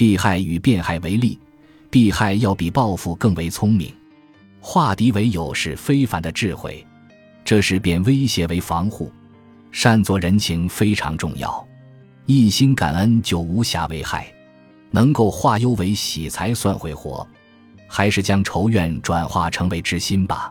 避害与变害为利，避害要比报复更为聪明。化敌为友是非凡的智慧，这是变威胁为防护。善做人情非常重要，一心感恩就无暇为害，能够化忧为喜才算会活。还是将仇怨转化成为知心吧。